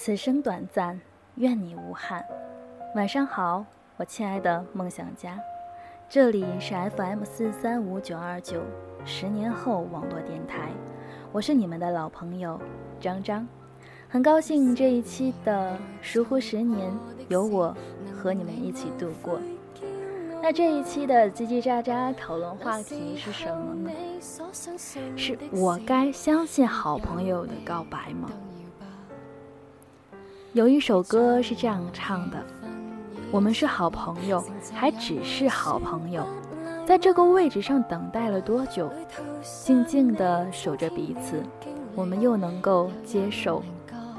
此生短暂，愿你无憾。晚上好，我亲爱的梦想家，这里是 FM 四三五九二九十年后网络电台，我是你们的老朋友张张，很高兴这一期的疏忽十年有我和你们一起度过。那这一期的叽叽喳喳讨论话题是什么呢？是我该相信好朋友的告白吗？有一首歌是这样唱的：“我们是好朋友，还只是好朋友，在这个位置上等待了多久？静静地守着彼此，我们又能够接受？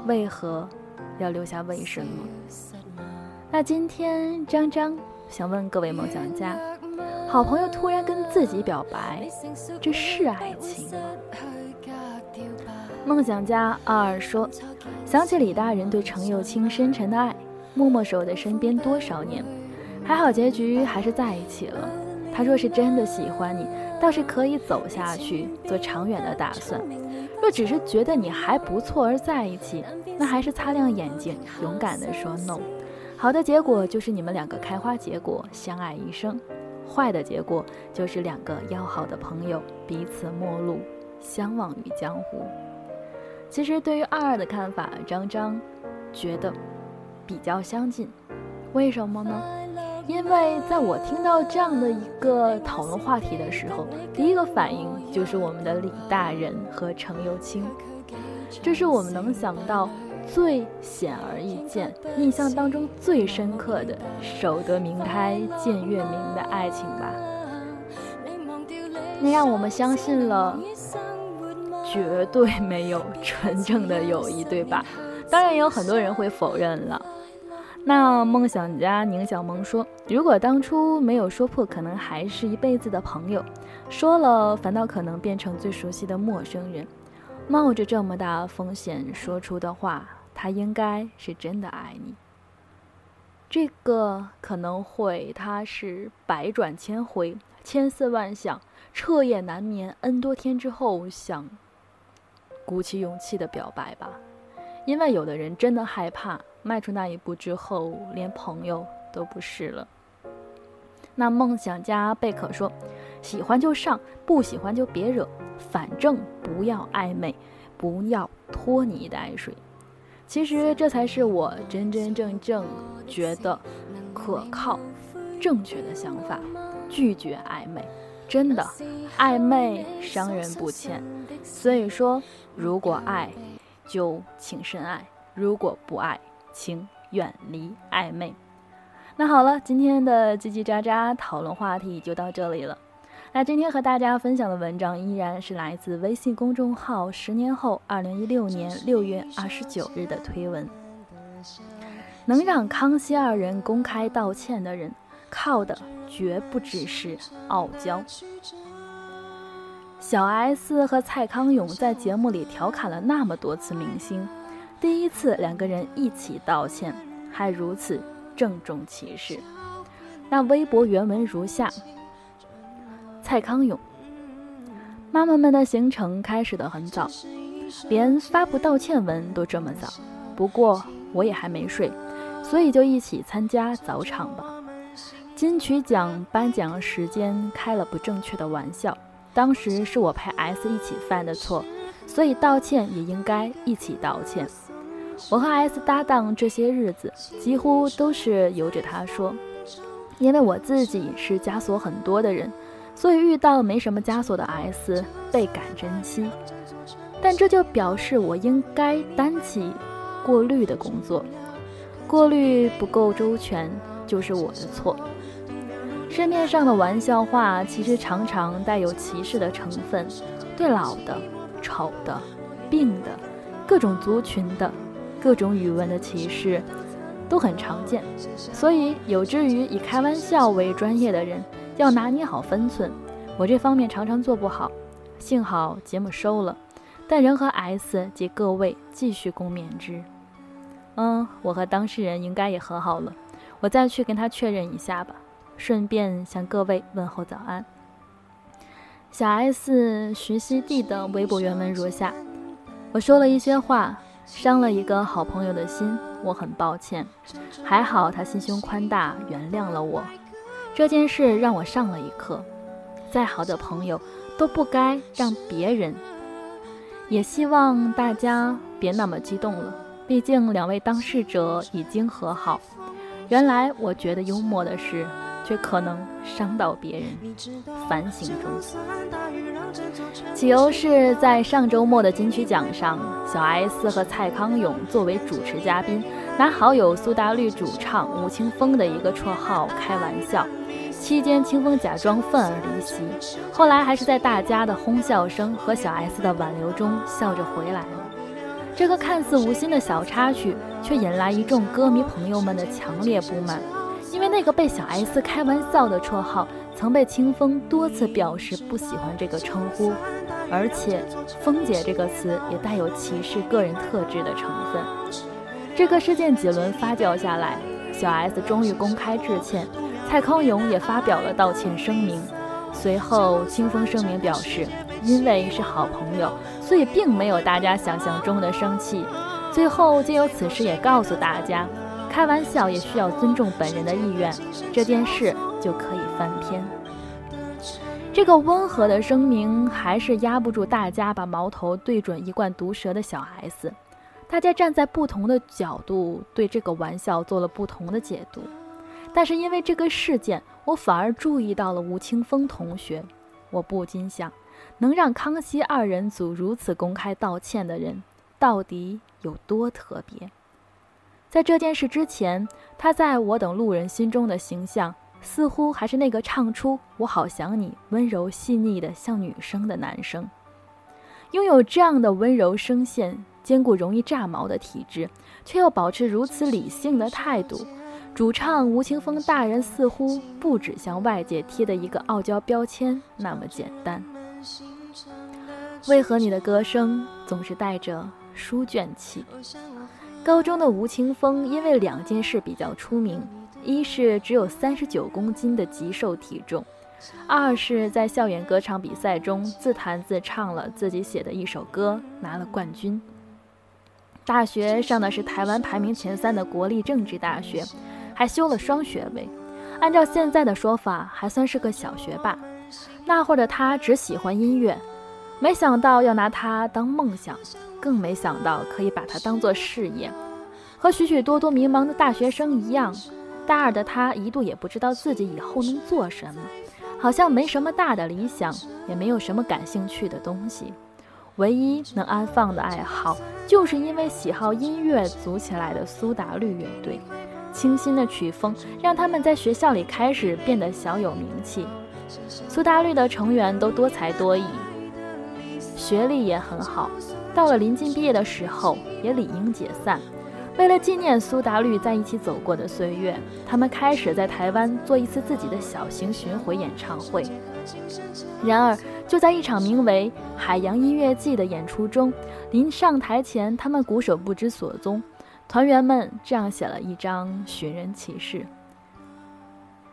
为何要留下为什么？”那今天张张。想问各位梦想家，好朋友突然跟自己表白，这是爱情吗？梦想家二说，想起李大人对程又青深沉的爱，默默守在身边多少年，还好结局还是在一起了。他若是真的喜欢你，倒是可以走下去，做长远的打算；若只是觉得你还不错而在一起，那还是擦亮眼睛，勇敢地说 no。好的结果就是你们两个开花结果，相爱一生；坏的结果就是两个要好的朋友彼此陌路，相忘于江湖。其实对于二二的看法，张张觉得比较相近。为什么呢？因为在我听到这样的一个讨论话题的时候，第一个反应就是我们的李大人和程又青，这是我们能想到。最显而易见、印象当中最深刻的“守得明开见月明”的爱情吧，那让我们相信了绝对没有纯正的友谊，对吧？当然也有很多人会否认了。那梦想家宁小萌说：“如果当初没有说破，可能还是一辈子的朋友；说了，反倒可能变成最熟悉的陌生人。”冒着这么大风险说出的话，他应该是真的爱你。这个可能会他是百转千回、千思万想、彻夜难眠 N 多天之后想鼓起勇气的表白吧。因为有的人真的害怕迈出那一步之后连朋友都不是了。那梦想家贝壳说。喜欢就上，不喜欢就别惹，反正不要暧昧，不要拖泥带水。其实这才是我真真正正觉得可靠、正确的想法。拒绝暧昧，真的暧昧伤人不浅。所以说，如果爱，就请深爱；如果不爱，请远离暧昧。那好了，今天的叽叽喳喳讨论话题就到这里了。那今天和大家分享的文章依然是来自微信公众号“十年后”二零一六年六月二十九日的推文。能让康熙二人公开道歉的人，靠的绝不只是傲娇。小 S 和蔡康永在节目里调侃了那么多次明星，第一次两个人一起道歉，还如此郑重其事。那微博原文如下。蔡康永，妈妈们的行程开始的很早，连发布道歉文都这么早。不过我也还没睡，所以就一起参加早场吧。金曲奖颁奖时间开了不正确的玩笑，当时是我陪 S 一起犯的错，所以道歉也应该一起道歉。我和 S 搭档这些日子，几乎都是由着他说，因为我自己是枷锁很多的人。所以遇到没什么枷锁的 S 倍感珍惜，但这就表示我应该担起过滤的工作，过滤不够周全就是我的错。市面上的玩笑话其实常常带有歧视的成分，对老的、丑的、病的、各种族群的、各种语文的歧视都很常见，所以有志于以开玩笑为专业的人。要拿捏好分寸，我这方面常常做不好。幸好节目收了，但仍和 S 及各位继续共勉之。嗯，我和当事人应该也和好了，我再去跟他确认一下吧。顺便向各位问候早安。小 S 徐熙娣的微博原文如下：我说了一些话，伤了一个好朋友的心，我很抱歉。还好他心胸宽大，原谅了我。这件事让我上了一课：再好的朋友都不该让别人。也希望大家别那么激动了，毕竟两位当事者已经和好。原来我觉得幽默的是。却可能伤到别人。反省中，起由是在上周末的金曲奖上，小 S 和蔡康永作为主持嘉宾，拿好友苏打绿主唱吴青峰的一个绰号开玩笑。期间，清风假装愤而离席，后来还是在大家的哄笑声和小 S 的挽留中笑着回来了。这个看似无心的小插曲，却引来一众歌迷朋友们的强烈不满。因为那个被小 S 开玩笑的绰号，曾被清风多次表示不喜欢这个称呼，而且“风姐”这个词也带有歧视个人特质的成分。这个事件几轮发酵下来，小 S 终于公开致歉，蔡康永也发表了道歉声明。随后，清风声明表示，因为是好朋友，所以并没有大家想象中的生气。最后，借由此事也告诉大家。开玩笑也需要尊重本人的意愿，这件事就可以翻篇。这个温和的声明还是压不住大家把矛头对准一贯毒舌的小 S。大家站在不同的角度对这个玩笑做了不同的解读，但是因为这个事件，我反而注意到了吴青峰同学。我不禁想，能让康熙二人组如此公开道歉的人，到底有多特别？在这件事之前，他在我等路人心中的形象，似乎还是那个唱出“我好想你”温柔细腻的像女生的男生。拥有这样的温柔声线，兼顾容易炸毛的体质，却又保持如此理性的态度，主唱吴青峰大人似乎不只向外界贴的一个傲娇标签那么简单。为何你的歌声总是带着书卷气？高中的吴青峰因为两件事比较出名：一是只有三十九公斤的极瘦体重；二是在校园歌唱比赛中自弹自唱了自己写的一首歌，拿了冠军。大学上的是台湾排名前三的国立政治大学，还修了双学位，按照现在的说法，还算是个小学霸。那会儿的他只喜欢音乐，没想到要拿它当梦想。更没想到可以把它当做事业，和许许多多迷茫的大学生一样，大二的他一度也不知道自己以后能做什么，好像没什么大的理想，也没有什么感兴趣的东西，唯一能安放的爱好，就是因为喜好音乐组起来的苏打绿乐队。清新的曲风让他们在学校里开始变得小有名气。苏打绿的成员都多才多艺，学历也很好。到了临近毕业的时候，也理应解散。为了纪念苏打绿在一起走过的岁月，他们开始在台湾做一次自己的小型巡回演唱会。然而，就在一场名为《海洋音乐季》的演出中，临上台前，他们鼓手不知所踪。团员们这样写了一张寻人启事：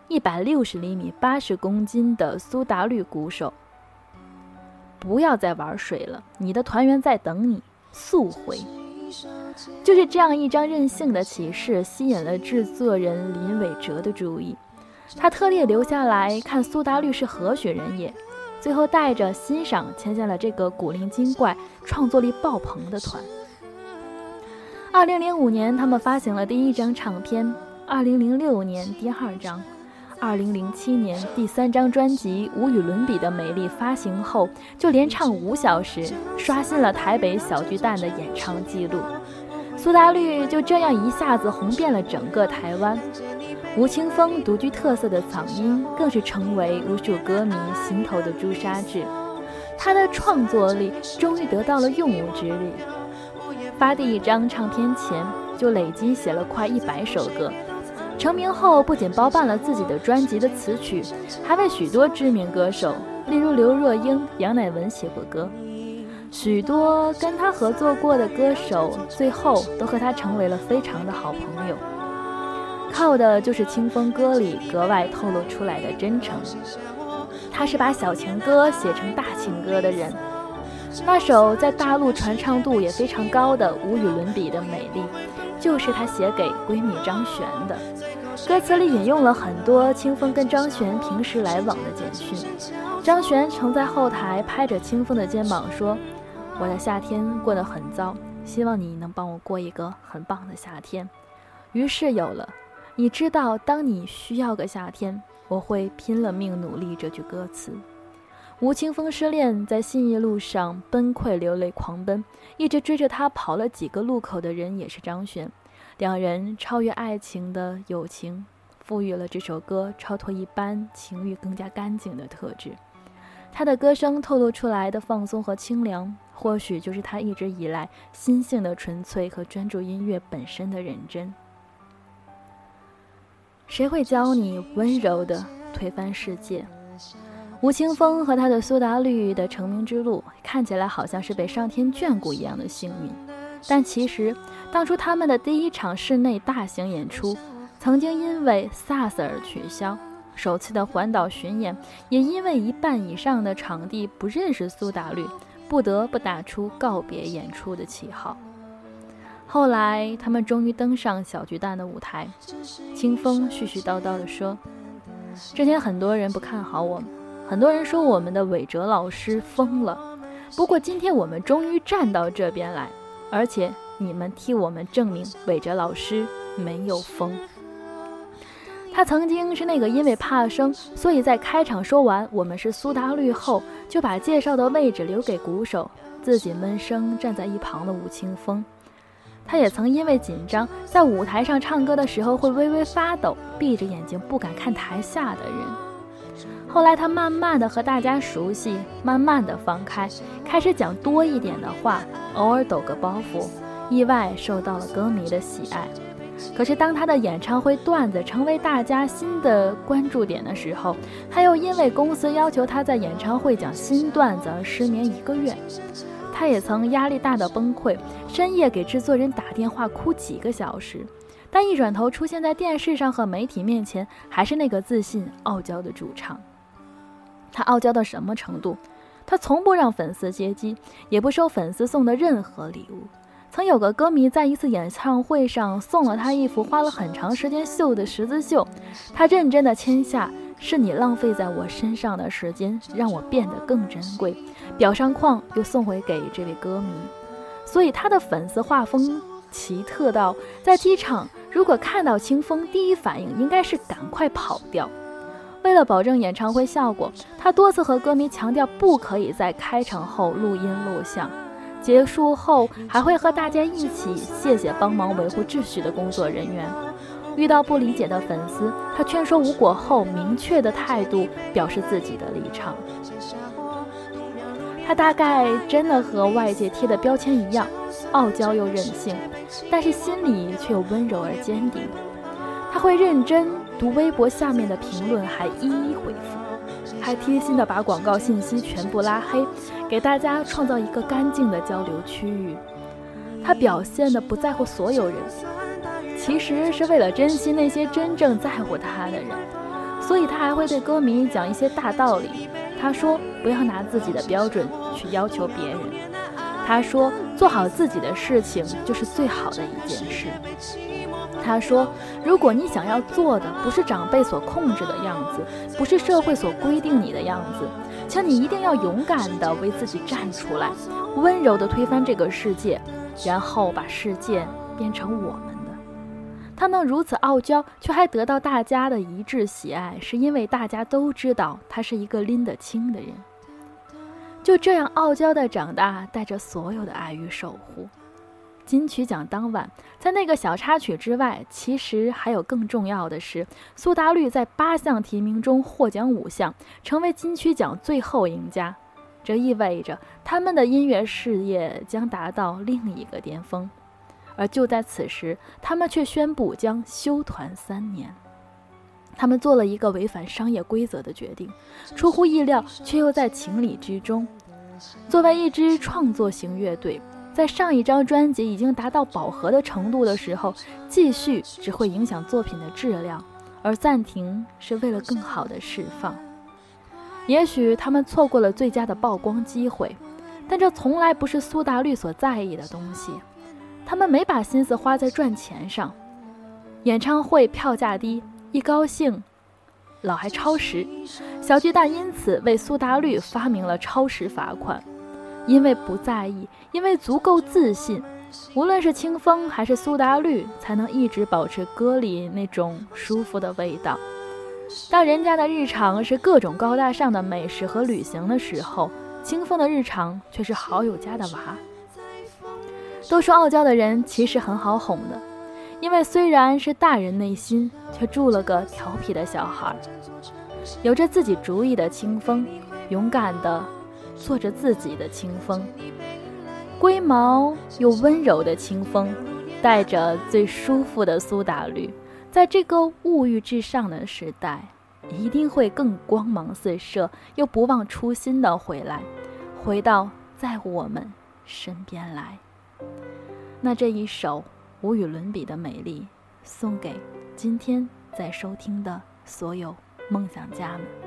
一百六十厘米、八十公斤的苏打绿鼓手。不要再玩水了，你的团员在等你，速回。就是这样一张任性的启示，吸引了制作人林伟哲的注意。他特地留下来看苏打绿是何许人也，最后带着欣赏签下了这个古灵精怪、创作力爆棚的团。二零零五年，他们发行了第一张唱片；二零零六年，第二张。二零零七年第三张专辑《无与伦比的美丽》发行后，就连唱五小时，刷新了台北小巨蛋的演唱记录。苏打绿就这样一下子红遍了整个台湾。吴青峰独具特色的嗓音，更是成为无数歌迷心头的朱砂痣。他的创作力终于得到了用武之地。发第一张唱片前，就累积写了快一百首歌。成名后，不仅包办了自己的专辑的词曲，还为许多知名歌手，例如刘若英、杨乃文写过歌。许多跟他合作过的歌手，最后都和他成为了非常的好朋友。靠的就是清风歌里格外透露出来的真诚。他是把小情歌写成大情歌的人。那首在大陆传唱度也非常高的、无与伦比的美丽，就是她写给闺蜜张悬的。歌词里引用了很多清风跟张悬平时来往的简讯。张悬曾在后台拍着清风的肩膀说：“我的夏天过得很糟，希望你能帮我过一个很棒的夏天。”于是有了“你知道，当你需要个夏天，我会拼了命努力”这句歌词。吴青峰失恋，在信义路上崩溃流泪狂奔，一直追着他跑了几个路口的人也是张悬。两人超越爱情的友情，赋予了这首歌超脱一般情欲更加干净的特质。他的歌声透露出来的放松和清凉，或许就是他一直以来心性的纯粹和专注音乐本身的认真。谁会教你温柔的推翻世界？吴青峰和他的苏打绿的成名之路，看起来好像是被上天眷顾一样的幸运，但其实。当初他们的第一场室内大型演出，曾经因为 SARS 而取消；首次的环岛巡演，也因为一半以上的场地不认识苏打绿，不得不打出告别演出的旗号。后来，他们终于登上小巨蛋的舞台。清风絮絮叨叨地说：“之前很多人不看好我们，很多人说我们的韦哲老师疯了。不过今天我们终于站到这边来，而且……”你们替我们证明，韦哲老师没有疯。他曾经是那个因为怕生，所以在开场说完“我们是苏打绿”后，就把介绍的位置留给鼓手，自己闷声站在一旁的吴青峰。他也曾因为紧张，在舞台上唱歌的时候会微微发抖，闭着眼睛不敢看台下的人。后来他慢慢的和大家熟悉，慢慢的放开，开始讲多一点的话，偶尔抖个包袱。意外受到了歌迷的喜爱，可是当他的演唱会段子成为大家新的关注点的时候，他又因为公司要求他在演唱会讲新段子而失眠一个月。他也曾压力大的崩溃，深夜给制作人打电话哭几个小时，但一转头出现在电视上和媒体面前，还是那个自信傲娇的主唱。他傲娇到什么程度？他从不让粉丝接机，也不收粉丝送的任何礼物。曾有个歌迷在一次演唱会上送了他一幅花了很长时间绣的十字绣，他认真的签下：“是你浪费在我身上的时间，让我变得更珍贵。”裱上框又送回给这位歌迷。所以他的粉丝画风奇特到，在机场如果看到清风，第一反应应该是赶快跑掉。为了保证演唱会效果，他多次和歌迷强调不可以在开场后录音录像。结束后还会和大家一起谢谢帮忙维护秩序的工作人员。遇到不理解的粉丝，他劝说无果后，明确的态度表示自己的立场。他大概真的和外界贴的标签一样，傲娇又任性，但是心里却又温柔而坚定。他会认真读微博下面的评论，还一一回复。还贴心的把广告信息全部拉黑，给大家创造一个干净的交流区域。他表现的不在乎所有人，其实是为了珍惜那些真正在乎他的人。所以他还会对歌迷讲一些大道理。他说：“不要拿自己的标准去要求别人。”他说：“做好自己的事情就是最好的一件事。”他说：“如果你想要做的不是长辈所控制的样子，不是社会所规定你的样子，请你一定要勇敢地为自己站出来，温柔地推翻这个世界，然后把世界变成我们的。”他能如此傲娇，却还得到大家的一致喜爱，是因为大家都知道他是一个拎得清的人。就这样傲娇地长大，带着所有的爱与守护。金曲奖当晚，在那个小插曲之外，其实还有更重要的是，苏打绿在八项提名中获奖五项，成为金曲奖最后赢家。这意味着他们的音乐事业将达到另一个巅峰。而就在此时，他们却宣布将休团三年。他们做了一个违反商业规则的决定，出乎意料，却又在情理之中。作为一支创作型乐队。在上一张专辑已经达到饱和的程度的时候，继续只会影响作品的质量，而暂停是为了更好的释放。也许他们错过了最佳的曝光机会，但这从来不是苏打绿所在意的东西。他们没把心思花在赚钱上。演唱会票价低，一高兴，老还超时。小巨蛋因此为苏打绿发明了超时罚款。因为不在意，因为足够自信，无论是清风还是苏打绿，才能一直保持歌里那种舒服的味道。当人家的日常是各种高大上的美食和旅行的时候，清风的日常却是好友家的娃。都说傲娇的人其实很好哄的，因为虽然是大人，内心却住了个调皮的小孩。有着自己主意的清风，勇敢的做着自己的清风，龟毛又温柔的清风，带着最舒服的苏打绿。在这个物欲至上的时代，一定会更光芒四射，又不忘初心的回来，回到在我们身边来。那这一首无与伦比的美丽，送给今天在收听的所有梦想家们。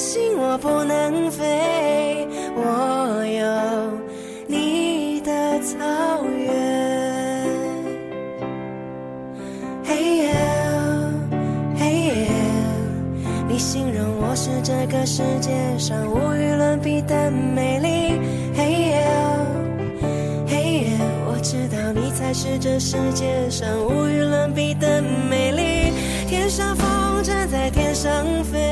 我若担心我不能飞。我有你的草原，嘿耶，嘿耶，你形容我是这个世界上无与伦比的美丽，嘿耶，嘿耶，我知道你才是这世界上无与伦比的美丽，天上风筝在天上飞，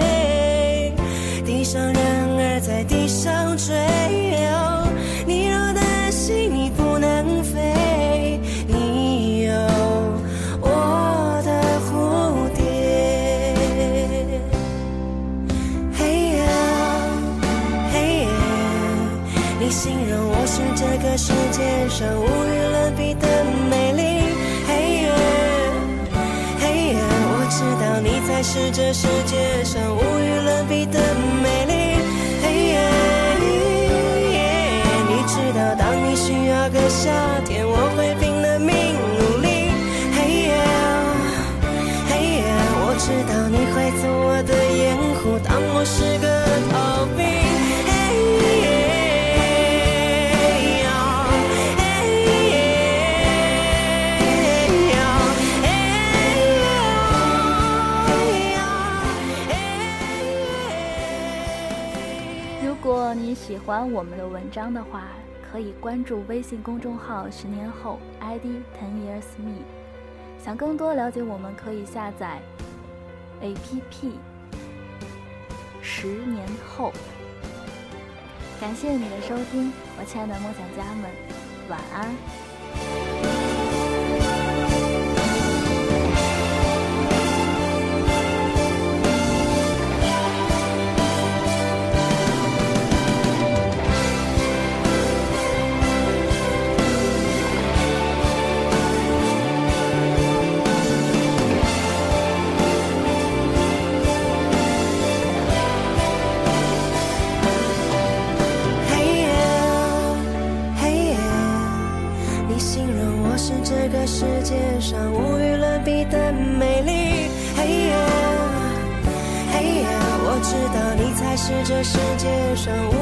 是这世界上无与伦比的美。欢我们的文章的话。可以关注微信公众号“十年后 ”，ID Ten Years Me。想更多了解我们，可以下载 APP。十年后，感谢你的收听，我亲爱的梦想家们，晚安。是这世界上